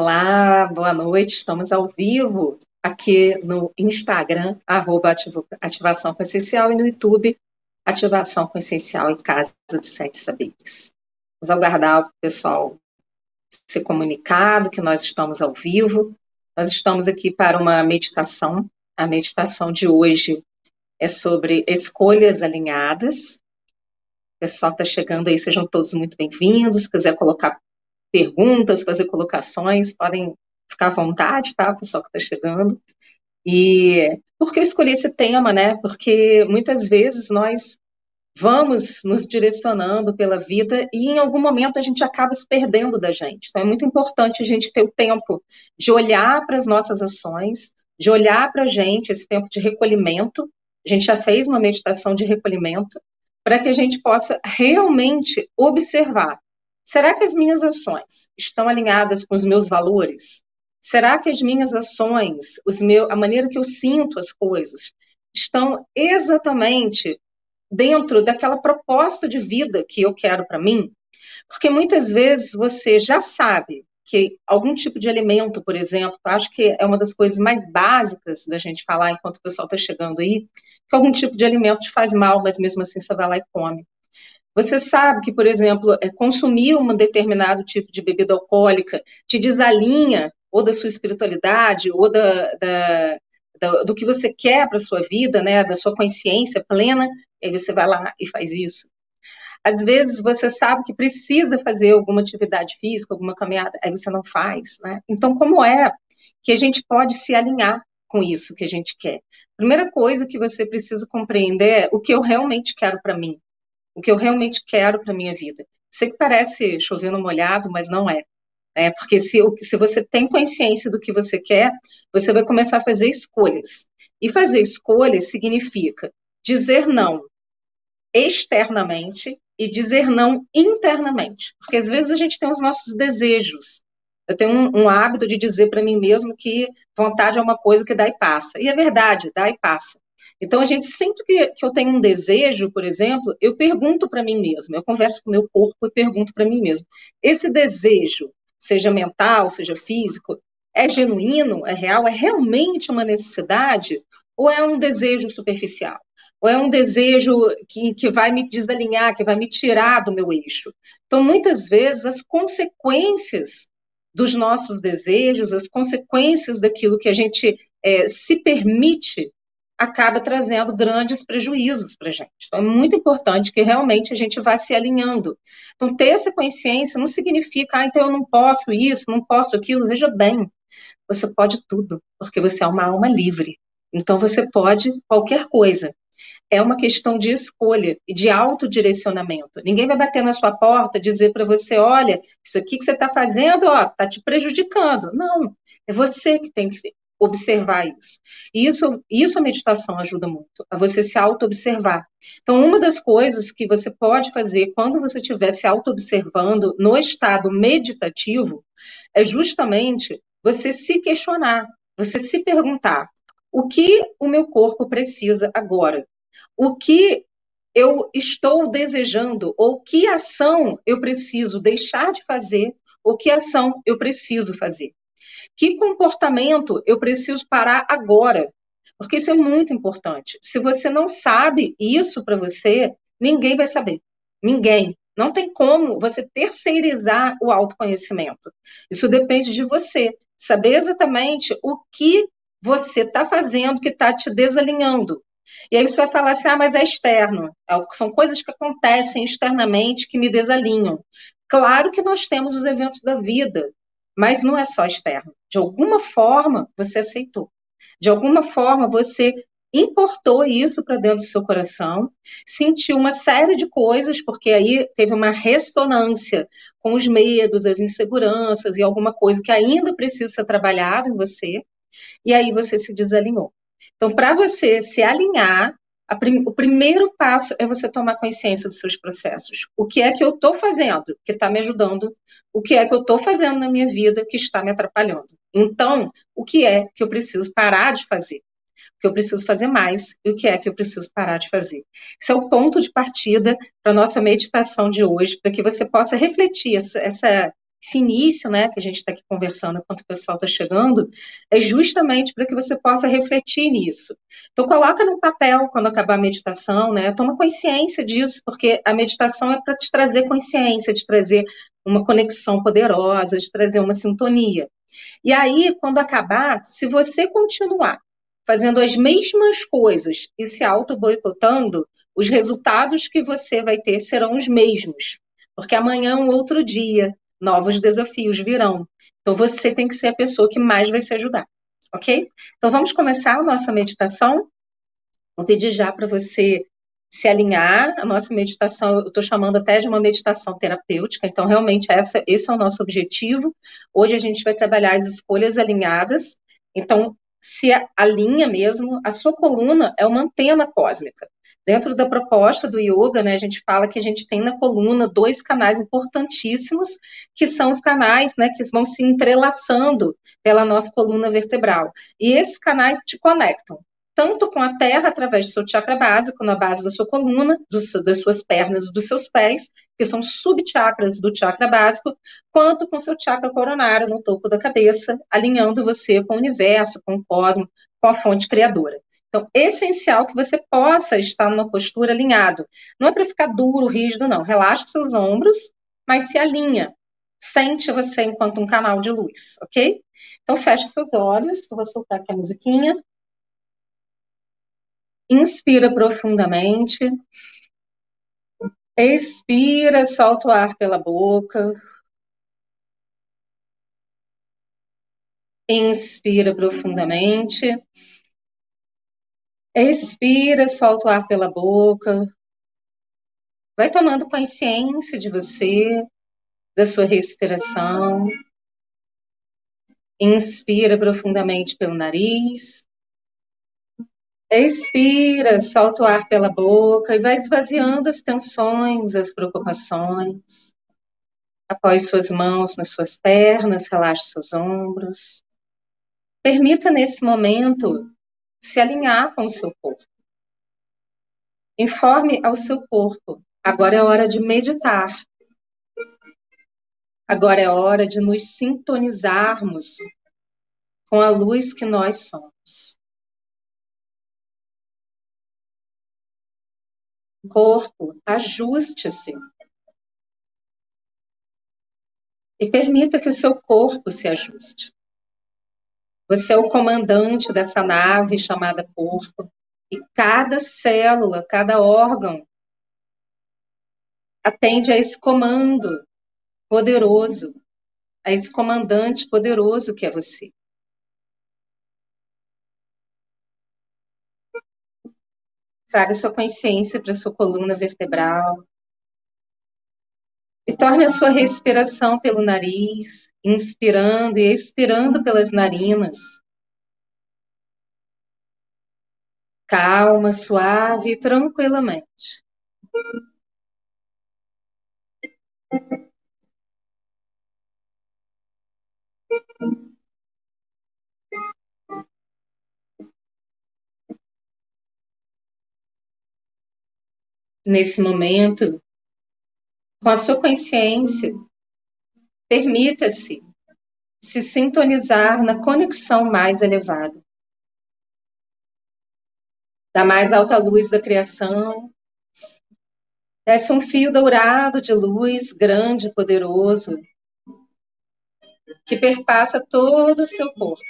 Olá, boa noite. Estamos ao vivo aqui no Instagram, arroba Ativação com Essencial, e no YouTube, Ativação com Essencial e Casa dos Sete Saberes. Vamos aguardar o pessoal ser comunicado que nós estamos ao vivo. Nós estamos aqui para uma meditação. A meditação de hoje é sobre escolhas alinhadas. O pessoal está chegando aí, sejam todos muito bem-vindos. Se quiser colocar perguntas, fazer colocações, podem ficar à vontade, tá? Pessoal que está chegando. E por que eu escolhi esse tema, né? Porque muitas vezes nós vamos nos direcionando pela vida e em algum momento a gente acaba se perdendo da gente. Então é muito importante a gente ter o tempo de olhar para as nossas ações, de olhar para a gente, esse tempo de recolhimento. A gente já fez uma meditação de recolhimento para que a gente possa realmente observar Será que as minhas ações estão alinhadas com os meus valores? Será que as minhas ações, os meu, a maneira que eu sinto as coisas, estão exatamente dentro daquela proposta de vida que eu quero para mim? Porque muitas vezes você já sabe que algum tipo de alimento, por exemplo, eu acho que é uma das coisas mais básicas da gente falar enquanto o pessoal está chegando aí, que algum tipo de alimento te faz mal, mas mesmo assim você vai lá e come. Você sabe que, por exemplo, é, consumir um determinado tipo de bebida alcoólica te desalinha ou da sua espiritualidade ou da, da, da do que você quer para sua vida, né, da sua consciência plena, e aí você vai lá e faz isso. Às vezes você sabe que precisa fazer alguma atividade física, alguma caminhada, aí você não faz, né? Então, como é que a gente pode se alinhar com isso que a gente quer? Primeira coisa que você precisa compreender é o que eu realmente quero para mim o que eu realmente quero para minha vida. Sei que parece chovendo molhado, mas não é. é porque se, se você tem consciência do que você quer, você vai começar a fazer escolhas. E fazer escolhas significa dizer não externamente e dizer não internamente. Porque às vezes a gente tem os nossos desejos. Eu tenho um, um hábito de dizer para mim mesmo que vontade é uma coisa que dá e passa. E é verdade, dá e passa. Então, a gente sempre que, que eu tenho um desejo, por exemplo, eu pergunto para mim mesma, eu converso com o meu corpo e pergunto para mim mesma: esse desejo, seja mental, seja físico, é genuíno, é real, é realmente uma necessidade ou é um desejo superficial? Ou é um desejo que, que vai me desalinhar, que vai me tirar do meu eixo? Então, muitas vezes, as consequências dos nossos desejos, as consequências daquilo que a gente é, se permite acaba trazendo grandes prejuízos para a gente. Então, é muito importante que realmente a gente vá se alinhando. Então, ter essa consciência não significa, ah, então eu não posso isso, não posso aquilo. Veja bem, você pode tudo, porque você é uma alma livre. Então, você pode qualquer coisa. É uma questão de escolha e de autodirecionamento. Ninguém vai bater na sua porta dizer para você: olha, isso aqui que você está fazendo está te prejudicando. Não, é você que tem que observar isso. E isso, isso a meditação ajuda muito, a você se auto-observar. Então, uma das coisas que você pode fazer quando você estiver se auto-observando no estado meditativo é justamente você se questionar, você se perguntar: o que o meu corpo precisa agora? O que eu estou desejando? Ou que ação eu preciso deixar de fazer? Ou que ação eu preciso fazer? Que comportamento eu preciso parar agora? Porque isso é muito importante. Se você não sabe isso para você, ninguém vai saber. Ninguém. Não tem como você terceirizar o autoconhecimento. Isso depende de você. Saber exatamente o que você está fazendo que está te desalinhando. E aí você vai falar assim: ah, mas é externo. É são coisas que acontecem externamente que me desalinham. Claro que nós temos os eventos da vida, mas não é só externo. De alguma forma, você aceitou. De alguma forma, você importou isso para dentro do seu coração, sentiu uma série de coisas, porque aí teve uma ressonância com os medos, as inseguranças e alguma coisa que ainda precisa ser trabalhado em você, e aí você se desalinhou. Então, para você se alinhar, prim o primeiro passo é você tomar consciência dos seus processos. O que é que eu estou fazendo que está me ajudando? O que é que eu estou fazendo na minha vida que está me atrapalhando? Então, o que é que eu preciso parar de fazer? O que eu preciso fazer mais e o que é que eu preciso parar de fazer? Esse é o ponto de partida para a nossa meditação de hoje, para que você possa refletir essa, essa esse início, né, que a gente está aqui conversando enquanto o pessoal está chegando, é justamente para que você possa refletir nisso. Então, coloca no papel quando acabar a meditação, né, toma consciência disso, porque a meditação é para te trazer consciência, de trazer uma conexão poderosa, de trazer uma sintonia. E aí, quando acabar, se você continuar fazendo as mesmas coisas e se auto-boicotando, os resultados que você vai ter serão os mesmos. Porque amanhã é um outro dia, novos desafios virão. Então você tem que ser a pessoa que mais vai se ajudar, ok? Então vamos começar a nossa meditação. Vou pedir já para você se alinhar. A nossa meditação, eu estou chamando até de uma meditação terapêutica, então realmente essa, esse é o nosso objetivo. Hoje a gente vai trabalhar as escolhas alinhadas. Então, se alinha mesmo, a sua coluna é uma antena cósmica. Dentro da proposta do yoga, né, a gente fala que a gente tem na coluna dois canais importantíssimos, que são os canais né, que vão se entrelaçando pela nossa coluna vertebral. E esses canais te conectam tanto com a terra através do seu chakra básico, na base da sua coluna, do, das suas pernas, dos seus pés, que são subchakras do chakra básico, quanto com seu chakra coronário no topo da cabeça, alinhando você com o universo, com o cosmos, com a fonte criadora. Então, é essencial que você possa estar numa postura alinhado. Não é para ficar duro, rígido, não. Relaxa seus ombros, mas se alinha. Sente você enquanto um canal de luz, ok? Então, feche seus olhos. Eu vou soltar aqui a musiquinha. Inspira profundamente. Expira, solta o ar pela boca. Inspira profundamente. Expira, solta o ar pela boca. Vai tomando consciência de você, da sua respiração. Inspira profundamente pelo nariz. Expira, solta o ar pela boca e vai esvaziando as tensões, as preocupações. Apoie suas mãos nas suas pernas, relaxe seus ombros. Permita nesse momento se alinhar com o seu corpo. Informe ao seu corpo. Agora é hora de meditar. Agora é hora de nos sintonizarmos com a luz que nós somos. corpo, ajuste-se. E permita que o seu corpo se ajuste. Você é o comandante dessa nave chamada corpo. E cada célula, cada órgão atende a esse comando poderoso, a esse comandante poderoso que é você. Traga sua consciência para sua coluna vertebral. E torne a sua respiração pelo nariz, inspirando e expirando pelas narinas. Calma, suave e tranquilamente. nesse momento, com a sua consciência, permita-se se sintonizar na conexão mais elevada. Da mais alta luz da criação, desce um fio dourado de luz grande e poderoso que perpassa todo o seu corpo,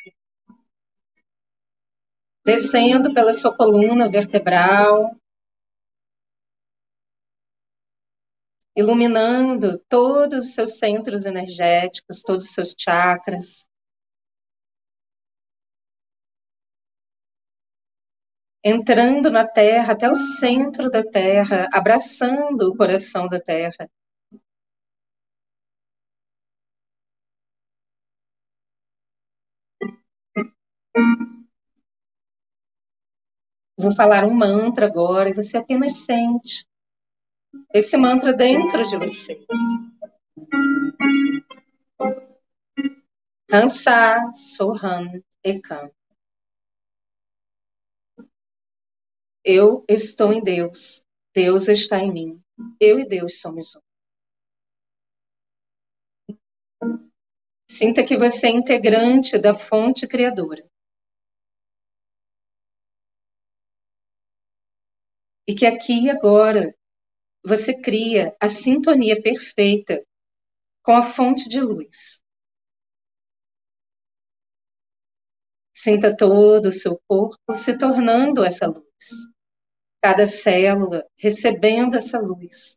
descendo pela sua coluna vertebral, iluminando todos os seus centros energéticos, todos os seus chakras. Entrando na Terra, até o centro da Terra, abraçando o coração da Terra. Vou falar um mantra agora e você apenas sente esse mantra dentro de você. Hansa Sohan Ekam. Eu estou em Deus. Deus está em mim. Eu e Deus somos um. Sinta que você é integrante da fonte criadora. E que aqui e agora você cria a sintonia perfeita com a fonte de luz. Sinta todo o seu corpo se tornando essa luz. Cada célula recebendo essa luz,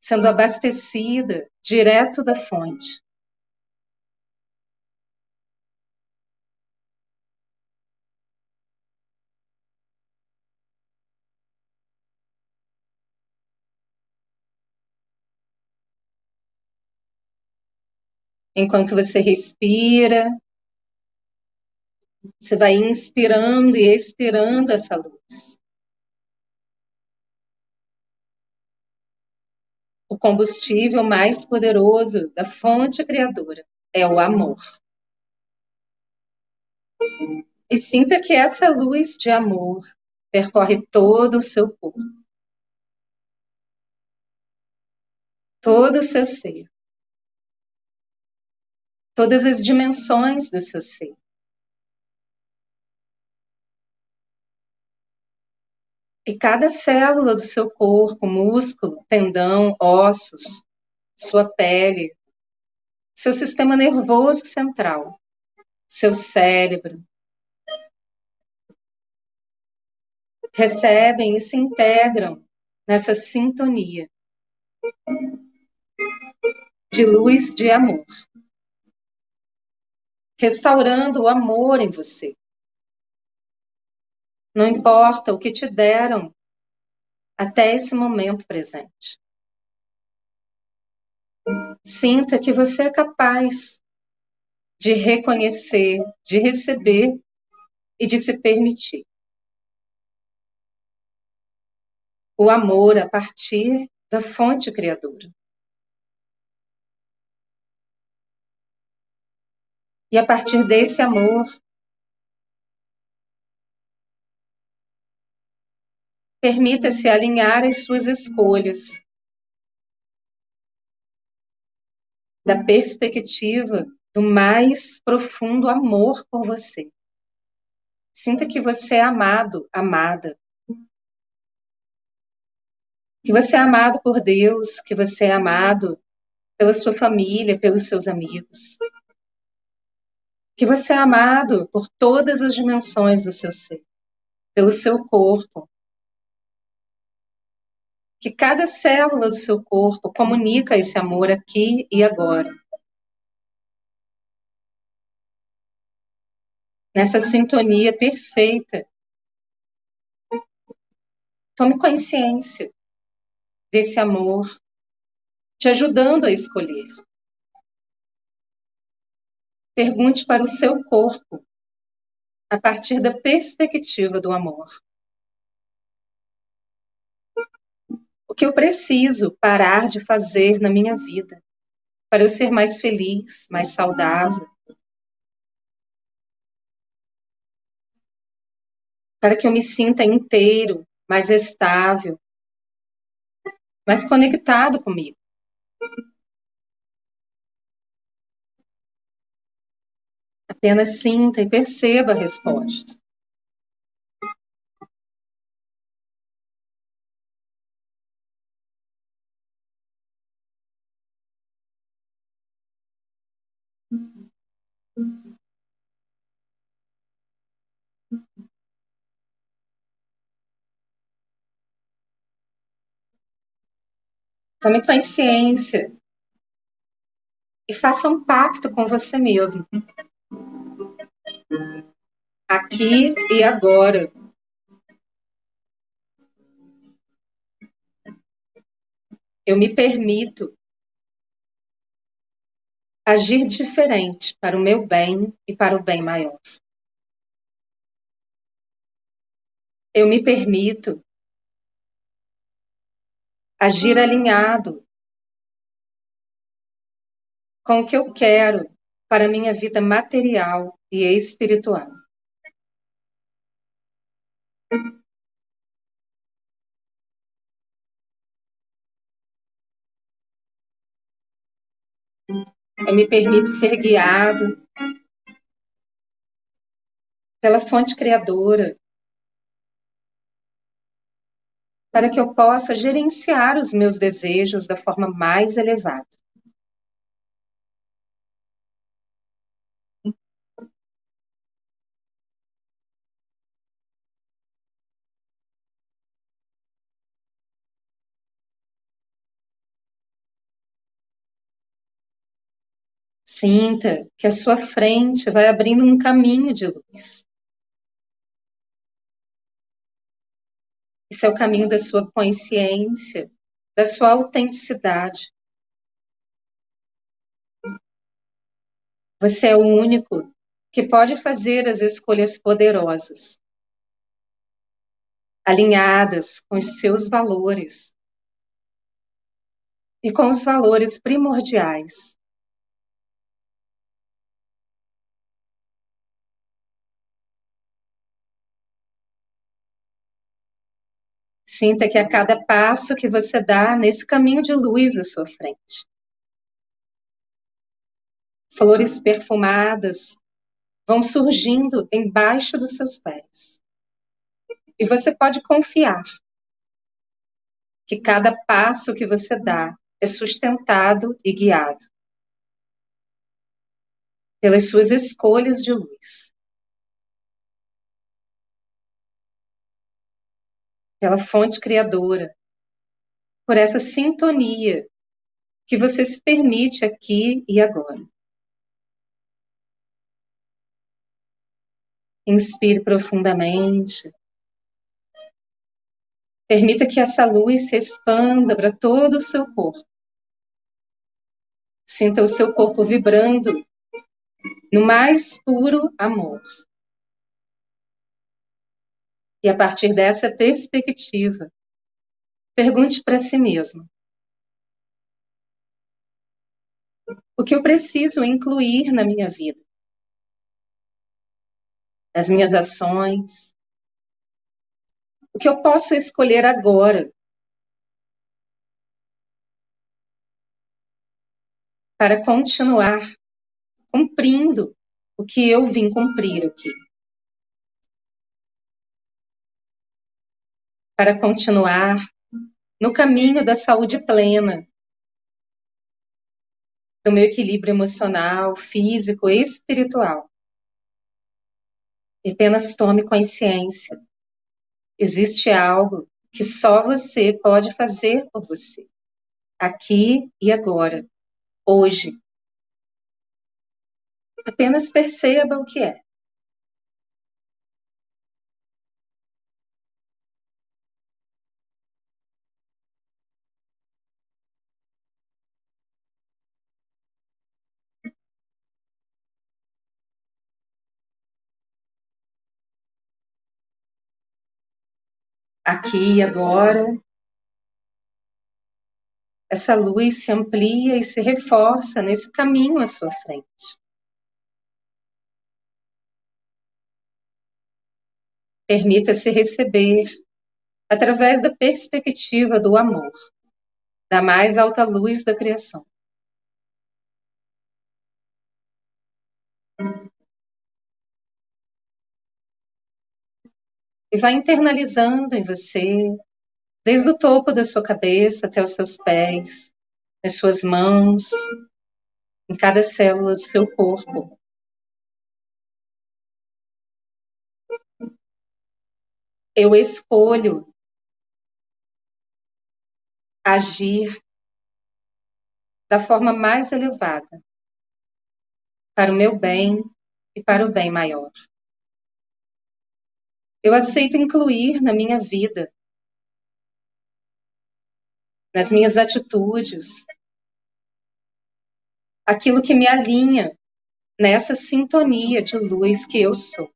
sendo abastecida direto da fonte. Enquanto você respira, você vai inspirando e expirando essa luz. O combustível mais poderoso da fonte criadora é o amor. E sinta que essa luz de amor percorre todo o seu corpo, todo o seu ser todas as dimensões do seu ser. E cada célula do seu corpo, músculo, tendão, ossos, sua pele, seu sistema nervoso central, seu cérebro, recebem e se integram nessa sintonia de luz de amor restaurando o amor em você. Não importa o que te deram até esse momento presente. Sinta que você é capaz de reconhecer, de receber e de se permitir. O amor a partir da fonte criadora. E a partir desse amor, permita-se alinhar as suas escolhas da perspectiva do mais profundo amor por você. Sinta que você é amado, amada. Que você é amado por Deus, que você é amado pela sua família, pelos seus amigos que você é amado por todas as dimensões do seu ser, pelo seu corpo. Que cada célula do seu corpo comunica esse amor aqui e agora. Nessa sintonia perfeita. Tome consciência desse amor, te ajudando a escolher. Pergunte para o seu corpo a partir da perspectiva do amor. O que eu preciso parar de fazer na minha vida para eu ser mais feliz, mais saudável? Para que eu me sinta inteiro, mais estável, mais conectado comigo. Apenas sinta e perceba a resposta. Tome consciência e faça um pacto com você mesmo aqui e agora. Eu me permito agir diferente para o meu bem e para o bem maior. Eu me permito agir alinhado com o que eu quero para a minha vida material e espiritual. Eu me permito ser guiado pela fonte criadora para que eu possa gerenciar os meus desejos da forma mais elevada. Sinta que a sua frente vai abrindo um caminho de luz. Esse é o caminho da sua consciência, da sua autenticidade. Você é o único que pode fazer as escolhas poderosas, alinhadas com os seus valores e com os valores primordiais Sinta que a cada passo que você dá nesse caminho de luz à sua frente, flores perfumadas vão surgindo embaixo dos seus pés. E você pode confiar que cada passo que você dá é sustentado e guiado pelas suas escolhas de luz. Pela fonte criadora, por essa sintonia que você se permite aqui e agora. Inspire profundamente. Permita que essa luz se expanda para todo o seu corpo. Sinta o seu corpo vibrando no mais puro amor. E a partir dessa perspectiva, pergunte para si mesmo: o que eu preciso incluir na minha vida? Nas minhas ações? O que eu posso escolher agora para continuar cumprindo o que eu vim cumprir aqui? Para continuar no caminho da saúde plena, do meu equilíbrio emocional, físico e espiritual. E apenas tome consciência. Existe algo que só você pode fazer por você, aqui e agora, hoje. Apenas perceba o que é. Aqui e agora. Essa luz se amplia e se reforça nesse caminho à sua frente. Permita-se receber através da perspectiva do amor, da mais alta luz da criação. E vai internalizando em você, desde o topo da sua cabeça até os seus pés, nas suas mãos, em cada célula do seu corpo. Eu escolho agir da forma mais elevada, para o meu bem e para o bem maior. Eu aceito incluir na minha vida, nas minhas atitudes, aquilo que me alinha nessa sintonia de luz que eu sou.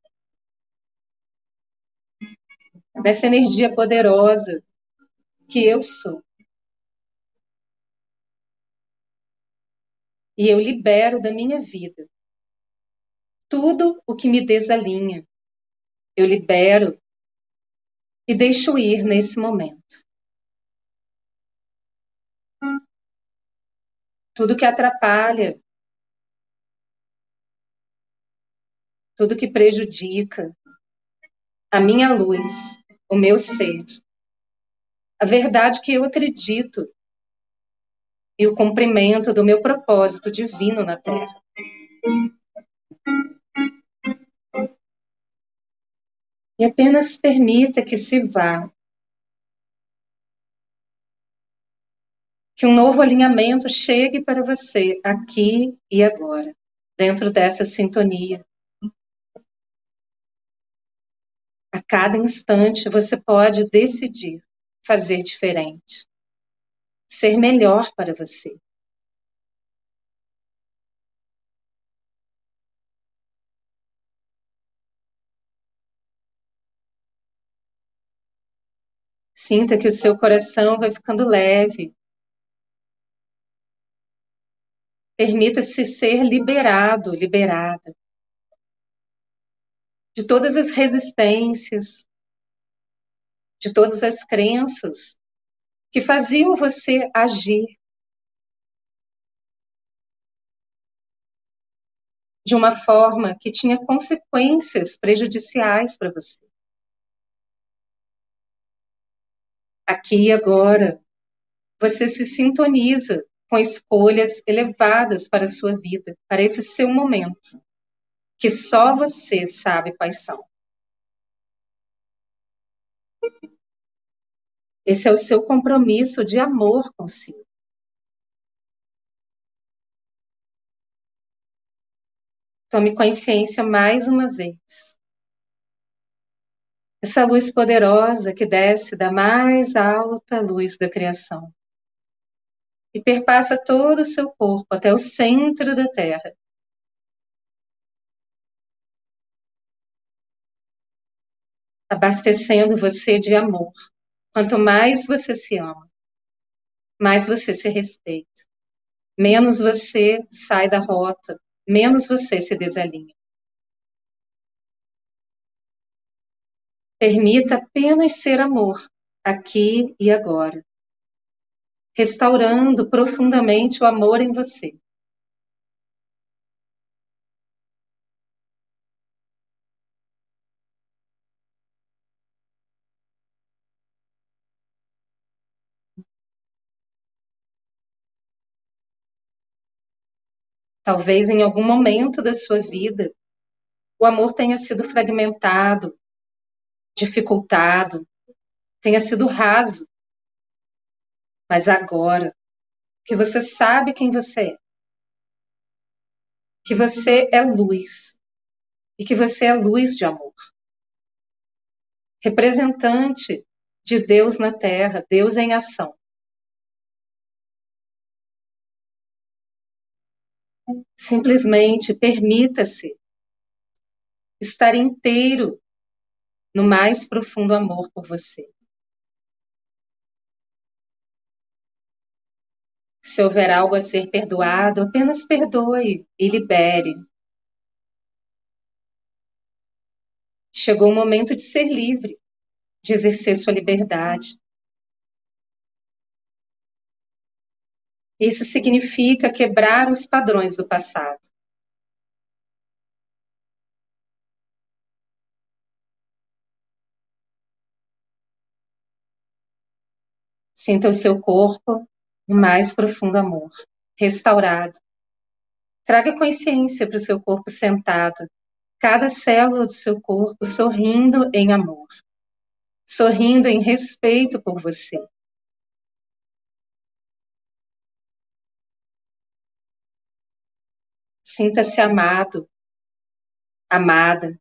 Nessa energia poderosa que eu sou. E eu libero da minha vida tudo o que me desalinha, eu libero e deixo ir nesse momento. Tudo que atrapalha, tudo que prejudica a minha luz, o meu ser, a verdade que eu acredito e o cumprimento do meu propósito divino na Terra. E apenas permita que se vá. Que um novo alinhamento chegue para você aqui e agora, dentro dessa sintonia. A cada instante você pode decidir fazer diferente, ser melhor para você. Sinta que o seu coração vai ficando leve. Permita-se ser liberado, liberada de todas as resistências, de todas as crenças que faziam você agir de uma forma que tinha consequências prejudiciais para você. Aqui e agora, você se sintoniza com escolhas elevadas para a sua vida, para esse seu momento, que só você sabe quais são. Esse é o seu compromisso de amor consigo. Tome consciência mais uma vez essa luz poderosa que desce da mais alta luz da criação e perpassa todo o seu corpo até o centro da Terra. Abastecendo você de amor. Quanto mais você se ama, mais você se respeita, menos você sai da rota, menos você se desalinha. Permita apenas ser amor, aqui e agora, restaurando profundamente o amor em você. Talvez em algum momento da sua vida o amor tenha sido fragmentado, dificultado, tenha sido raso. Mas agora que você sabe quem você é, que você é luz e que você é luz de amor, representante de Deus na terra, Deus em ação. Simplesmente permita-se estar inteiro no mais profundo amor por você. Se houver algo a ser perdoado, apenas perdoe e libere. Chegou o momento de ser livre, de exercer sua liberdade. Isso significa quebrar os padrões do passado. Sinta o seu corpo no mais profundo amor, restaurado. Traga consciência para o seu corpo sentado, cada célula do seu corpo sorrindo em amor, sorrindo em respeito por você. Sinta-se amado, amada.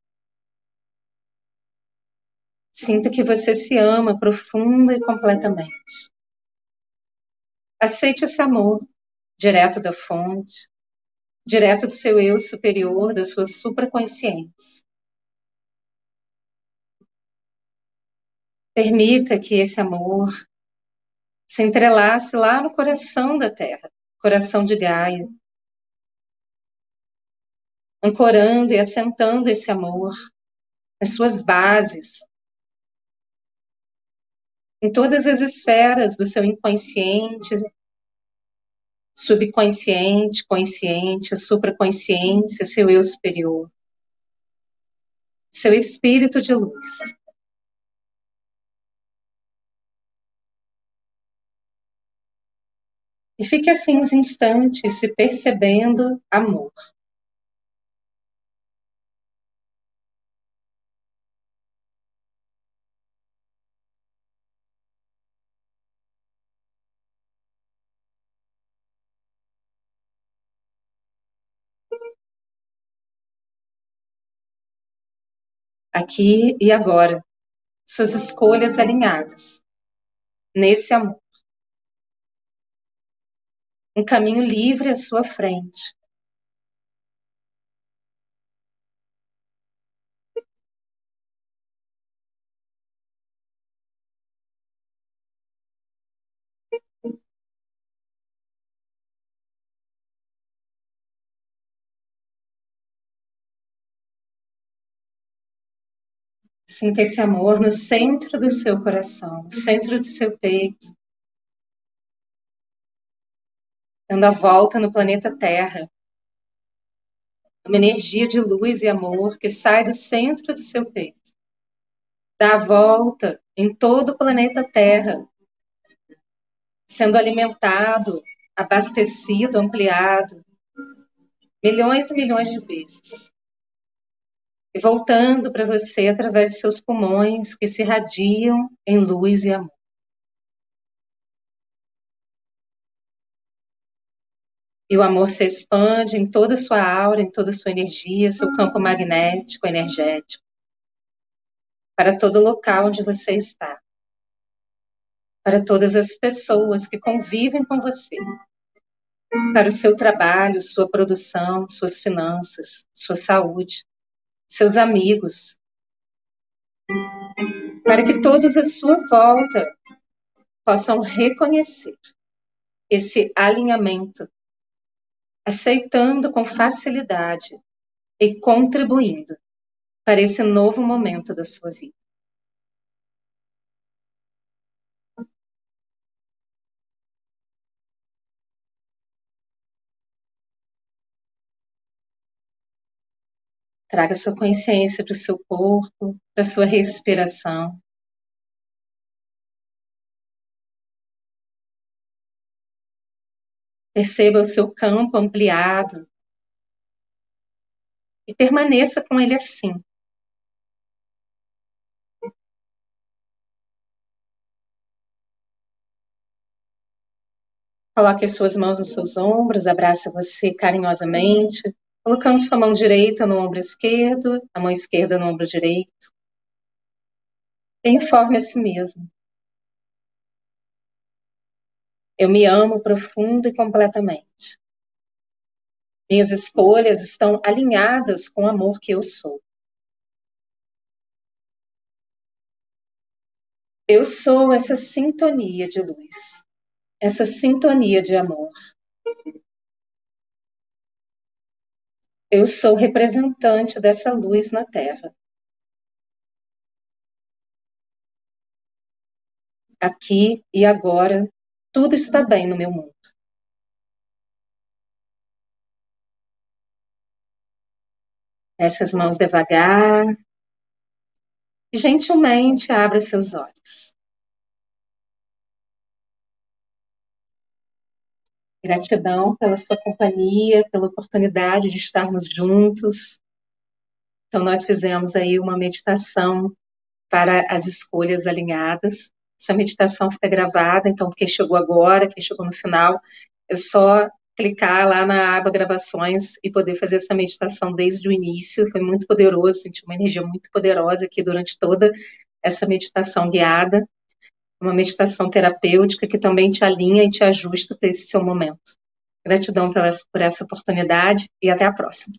Sinta que você se ama profunda e completamente. Aceite esse amor direto da fonte, direto do seu eu superior, da sua supraconsciência. Permita que esse amor se entrelace lá no coração da Terra, coração de Gaia, ancorando e assentando esse amor nas suas bases, em todas as esferas do seu inconsciente, subconsciente, consciente, supraconsciência, seu eu superior. seu espírito de luz. E fique assim uns instantes se percebendo amor. Aqui e agora, suas escolhas alinhadas nesse amor. Um caminho livre à sua frente. Sinta esse amor no centro do seu coração, no centro do seu peito, dando a volta no planeta Terra. Uma energia de luz e amor que sai do centro do seu peito, dá a volta em todo o planeta Terra, sendo alimentado, abastecido, ampliado, milhões e milhões de vezes e voltando para você através de seus pulmões que se irradiam em luz e amor. E o amor se expande em toda a sua aura, em toda a sua energia, seu campo magnético, energético, para todo local onde você está, para todas as pessoas que convivem com você, para o seu trabalho, sua produção, suas finanças, sua saúde, seus amigos, para que todos à sua volta possam reconhecer esse alinhamento, aceitando com facilidade e contribuindo para esse novo momento da sua vida. Traga sua consciência para o seu corpo, para a sua respiração. Perceba o seu campo ampliado e permaneça com ele assim. Coloque as suas mãos nos seus ombros, abrace você carinhosamente, colocando sua mão direita no ombro esquerdo, a mão esquerda no ombro direito. Informe a si mesmo. Eu me amo profundo e completamente. Minhas escolhas estão alinhadas com o amor que eu sou. Eu sou essa sintonia de luz, essa sintonia de amor. Eu sou representante dessa luz na Terra. Aqui e agora, tudo está bem no meu mundo. Desce as mãos devagar e gentilmente abra seus olhos. Gratidão pela sua companhia, pela oportunidade de estarmos juntos. Então, nós fizemos aí uma meditação para as escolhas alinhadas. Essa meditação fica gravada, então, quem chegou agora, quem chegou no final, é só clicar lá na aba gravações e poder fazer essa meditação desde o início. Foi muito poderoso, senti uma energia muito poderosa aqui durante toda essa meditação guiada uma meditação terapêutica que também te alinha e te ajusta para esse seu momento. Gratidão por essa oportunidade e até a próxima.